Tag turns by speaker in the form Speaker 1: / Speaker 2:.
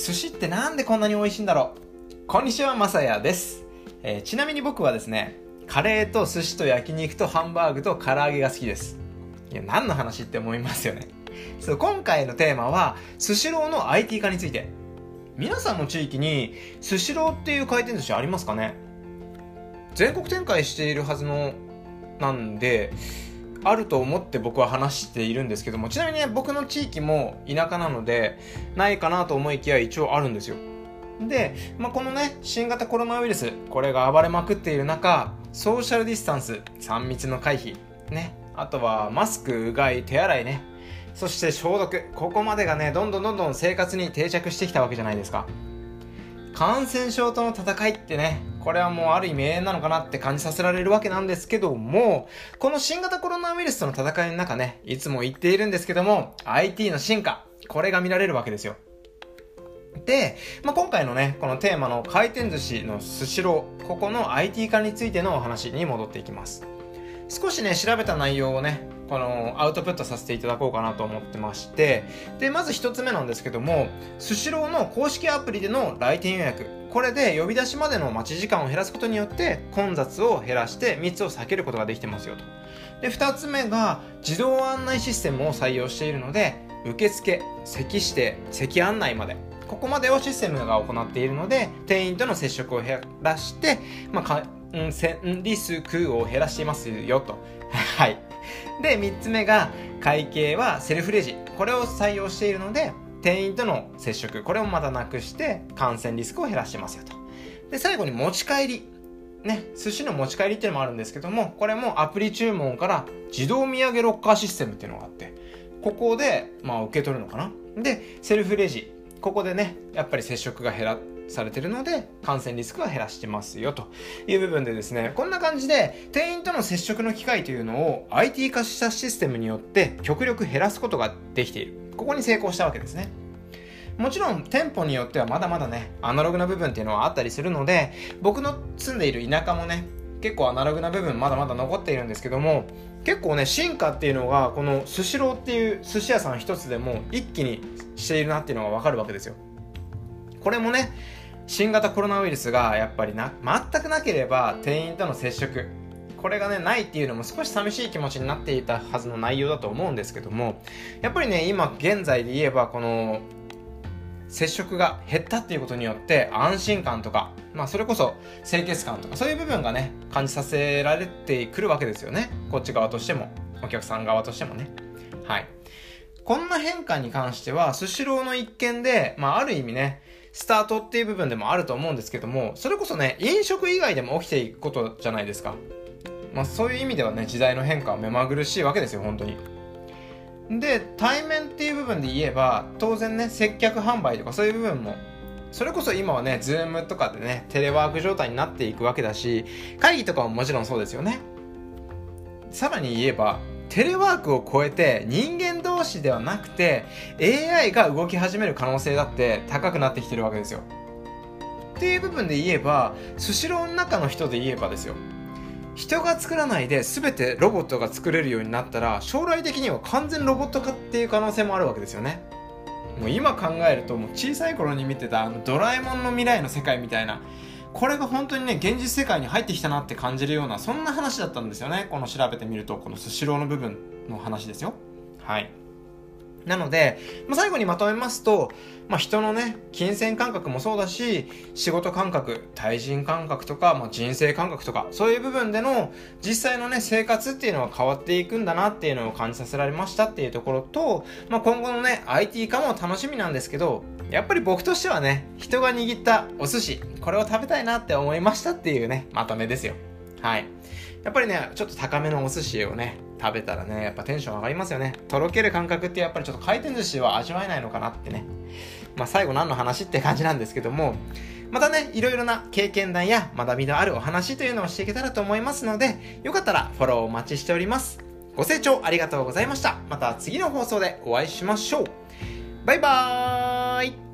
Speaker 1: 寿司ってなんでこんなに美味しいんだろうこんにちは、まさやです、えー、ちなみに僕はですね、カレーと寿司と焼肉とハンバーグと唐揚げが好きです。いや、何の話って思いますよね。そう、今回のテーマは、スシローの IT 化について。皆さんの地域に、スシローっていう回転寿司ありますかね？全国展開しているはずの、なんで、あると思って僕は話しているんですけどもちなみにね僕の地域も田舎なのでないかなと思いきや一応あるんですよ。で、まあ、このね新型コロナウイルスこれが暴れまくっている中ソーシャルディスタンス3密の回避ねあとはマスクうがい手洗いね。そして消毒ここまでがねどんどんどんどん生活に定着してきたわけじゃないですか。感染症との戦いってねこれはもうある意味永遠なのかなって感じさせられるわけなんですけども、この新型コロナウイルスとの戦いの中ね、いつも言っているんですけども、IT の進化、これが見られるわけですよ。で、まあ、今回のね、このテーマの回転寿司のスシロー、ここの IT 化についてのお話に戻っていきます。少しね、調べた内容をね、このアウトプットさせていただこうかなと思ってまして、で、まず一つ目なんですけども、スシローの公式アプリでの来店予約、これで呼び出しまでの待ち時間を減らすことによって混雑を減らして密を避けることができてますよと。で、2つ目が自動案内システムを採用しているので、受付、席指定、席案内まで。ここまでをシステムが行っているので、店員との接触を減らして、まあ、かんせんリスクを減らしていますよと。はい。で、3つ目が会計はセルフレジ。これを採用しているので、店員との接触、これをまたなくして感染リスクを減らしますよと。で、最後に持ち帰り。ね、寿司の持ち帰りっていうのもあるんですけども、これもアプリ注文から自動土産ロッカーシステムっていうのがあって、ここで、まあ受け取るのかな。で、セルフレジ。ここでね、やっぱり接触が減ら、されてるので感染リスクは減らしてますよという部分でですねこんな感じで店員との接触の機会というのを IT 化したシステムによって極力減らすことができているここに成功したわけですね。もちろん店舗によってはまだまだね、アナログな部分っていうのはあったりするので、僕の住んでいる田舎もね、結構アナログな部分まだまだ残っているんですけども、結構ね、進化っていうのが、このスシローっていう寿司屋さん一つでも一気にしているなっていうのがわかるわけですよ。これもね、新型コロナウイルスがやっぱりな、全くなければ店員との接触、これがね、ないっていうのも少し寂しい気持ちになっていたはずの内容だと思うんですけども、やっぱりね、今現在で言えば、この、接触が減ったっていうことによって安心感とか、まあそれこそ清潔感とかそういう部分がね、感じさせられてくるわけですよね。こっち側としても、お客さん側としてもね。はい。こんな変化に関しては、スシローの一件で、まあある意味ね、スタートっていう部分でもあると思うんですけども、それこそね、飲食以外でも起きていくことじゃないですか。まあ、そういう意味ではね時代の変化は目まぐるしいわけですよ本当にで対面っていう部分で言えば当然ね接客販売とかそういう部分もそれこそ今はね、ズームとかでね、テレワーク状態になっていくわけだし、会議とかももちろんそうですよね。さらに言えば、テレワークを超えて人間同士ではなくて AI が動き始める可能性だって高くなってきてるわけですよ。っていう部分で言えば、スシローの中の人で言えばですよ。人が作らないで全てロボットが作れるようになったら将来的には完全ロボット化っていう可能性もあるわけですよねもう今考えるともう小さい頃に見てたあのドラえもんの未来の世界みたいなこれが本当にね現実世界に入ってきたなって感じるようなそんな話だったんですよね。この調べてみるとこのスシローの部分の話ですよ。はい。なので、まあ、最後にまとめますと、まあ、人のね、金銭感覚もそうだし、仕事感覚、対人感覚とか、まあ、人生感覚とか、そういう部分での実際のね、生活っていうのは変わっていくんだなっていうのを感じさせられましたっていうところと、まあ、今後のね、IT 化も楽しみなんですけど、やっぱり僕としてはね、人が握ったお寿司、これを食べたいなって思いましたっていうね、まとめですよ。はい。やっぱりね、ちょっと高めのお寿司をね、食べたらね、やっぱテンション上がりますよね。とろける感覚ってやっぱりちょっと回転寿司は味わえないのかなってね。まあ最後何の話って感じなんですけども、またね、いろいろな経験談や学びのあるお話というのをしていけたらと思いますので、よかったらフォローお待ちしております。ご清聴ありがとうございました。また次の放送でお会いしましょう。バイバーイ